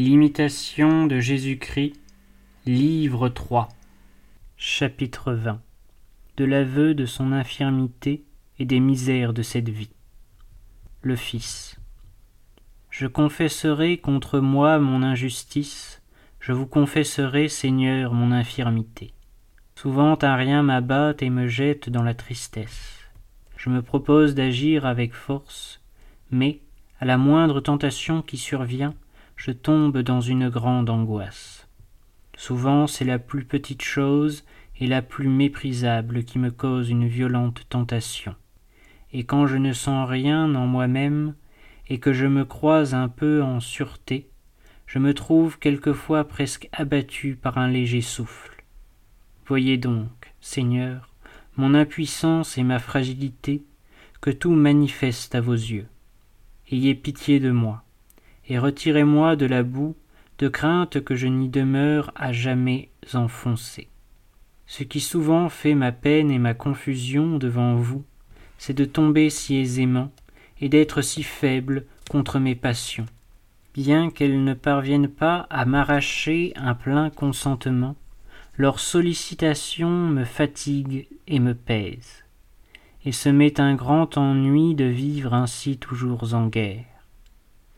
L'imitation de Jésus-Christ, livre 3, chapitre 20 De l'aveu de son infirmité et des misères de cette vie. Le Fils. Je confesserai contre moi mon injustice, je vous confesserai, Seigneur, mon infirmité. Souvent un rien m'abat et me jette dans la tristesse. Je me propose d'agir avec force, mais, à la moindre tentation qui survient, je tombe dans une grande angoisse. Souvent c'est la plus petite chose et la plus méprisable qui me cause une violente tentation. Et quand je ne sens rien en moi-même, et que je me crois un peu en sûreté, je me trouve quelquefois presque abattu par un léger souffle. Voyez donc, Seigneur, mon impuissance et ma fragilité, que tout manifeste à vos yeux. Ayez pitié de moi et retirez-moi de la boue, de crainte que je n'y demeure à jamais enfoncé. Ce qui souvent fait ma peine et ma confusion devant vous, c'est de tomber si aisément et d'être si faible contre mes passions. Bien qu'elles ne parviennent pas à m'arracher un plein consentement, leur sollicitation me fatigue et me pèse, et se met un grand ennui de vivre ainsi toujours en guerre.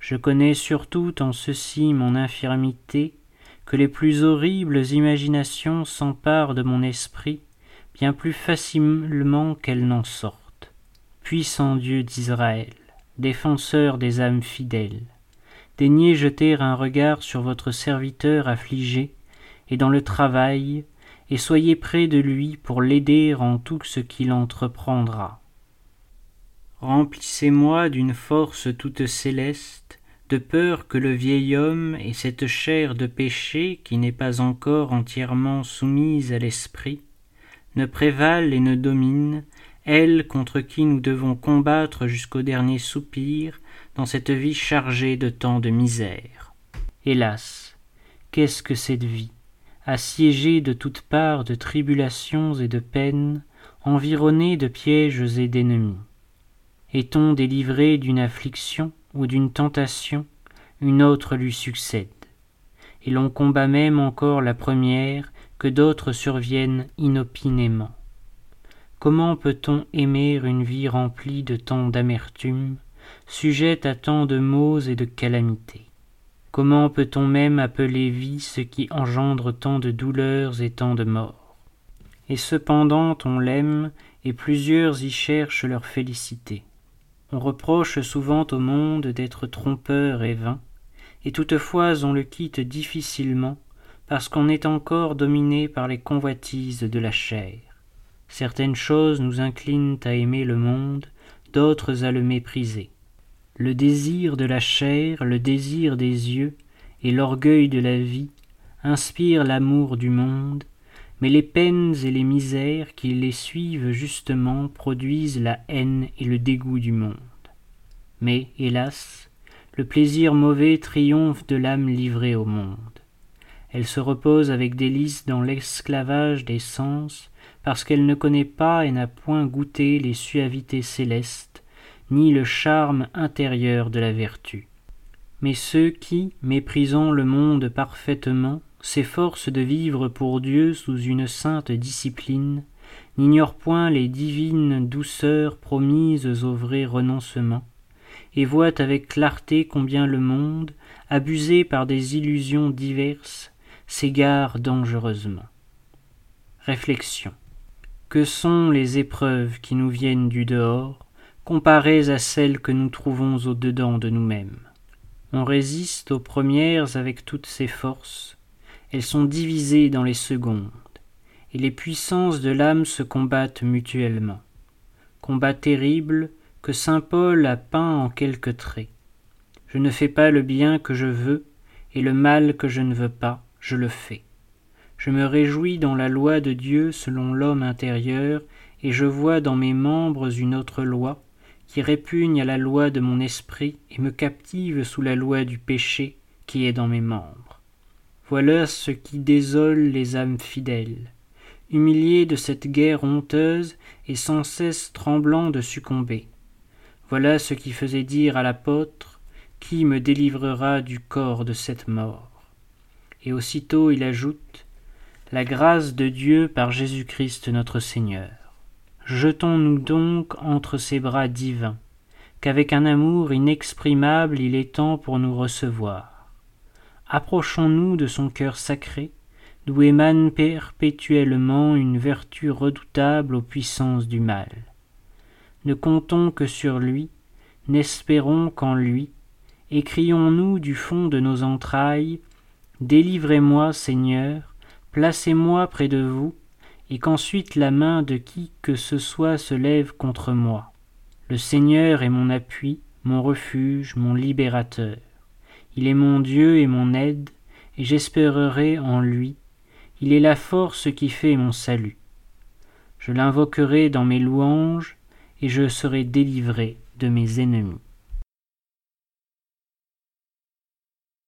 Je connais surtout en ceci mon infirmité, que les plus horribles imaginations s'emparent de mon esprit bien plus facilement qu'elles n'en sortent. Puissant Dieu d'Israël, défenseur des âmes fidèles, daignez jeter un regard sur votre serviteur affligé et dans le travail, et soyez près de lui pour l'aider en tout ce qu'il entreprendra. Remplissez-moi d'une force toute céleste, de peur que le vieil homme et cette chair de péché qui n'est pas encore entièrement soumise à l'esprit ne prévalent et ne dominent, elle contre qui nous devons combattre jusqu'au dernier soupir dans cette vie chargée de tant de misère. Hélas, qu'est-ce que cette vie, assiégée de toutes parts de tribulations et de peines, environnée de pièges et d'ennemis? Est-on délivré d'une affliction ou d'une tentation, une autre lui succède. Et l'on combat même encore la première, que d'autres surviennent inopinément. Comment peut-on aimer une vie remplie de tant d'amertume, sujette à tant de maux et de calamités? Comment peut-on même appeler vie ce qui engendre tant de douleurs et tant de morts? Et cependant on l'aime, et plusieurs y cherchent leur félicité. On reproche souvent au monde d'être trompeur et vain, et toutefois on le quitte difficilement, parce qu'on est encore dominé par les convoitises de la chair. Certaines choses nous inclinent à aimer le monde, d'autres à le mépriser. Le désir de la chair, le désir des yeux et l'orgueil de la vie inspirent l'amour du monde, mais les peines et les misères qui les suivent justement produisent la haine et le dégoût du monde. Mais, hélas, le plaisir mauvais triomphe de l'âme livrée au monde. Elle se repose avec délice dans l'esclavage des sens, parce qu'elle ne connaît pas et n'a point goûté les suavités célestes, ni le charme intérieur de la vertu. Mais ceux qui, méprisant le monde parfaitement, s'efforcent de vivre pour Dieu sous une sainte discipline, n'ignorent point les divines douceurs promises au vrai renoncement, et voient avec clarté combien le monde, abusé par des illusions diverses, s'égare dangereusement. Réflexion. Que sont les épreuves qui nous viennent du dehors, comparées à celles que nous trouvons au dedans de nous-mêmes? On résiste aux premières avec toutes ses forces, elles sont divisées dans les secondes, et les puissances de l'âme se combattent mutuellement. Combat terrible que saint Paul a peint en quelques traits. Je ne fais pas le bien que je veux, et le mal que je ne veux pas, je le fais. Je me réjouis dans la loi de Dieu selon l'homme intérieur, et je vois dans mes membres une autre loi, qui répugne à la loi de mon esprit et me captive sous la loi du péché qui est dans mes membres. Voilà ce qui désole les âmes fidèles, humiliées de cette guerre honteuse et sans cesse tremblant de succomber. Voilà ce qui faisait dire à l'apôtre Qui me délivrera du corps de cette mort? Et aussitôt il ajoute La grâce de Dieu par Jésus-Christ notre Seigneur. Jetons-nous donc entre ses bras divins, qu'avec un amour inexprimable il est temps pour nous recevoir. Approchons-nous de son cœur sacré, d'où émane perpétuellement une vertu redoutable aux puissances du mal. Ne comptons que sur lui, n'espérons qu'en lui, et crions-nous du fond de nos entrailles, Délivrez-moi, Seigneur, placez-moi près de vous, et qu'ensuite la main de qui que ce soit se lève contre moi. Le Seigneur est mon appui, mon refuge, mon libérateur. Il est mon Dieu et mon aide, et j'espérerai en lui. Il est la force qui fait mon salut. Je l'invoquerai dans mes louanges, et je serai délivré de mes ennemis.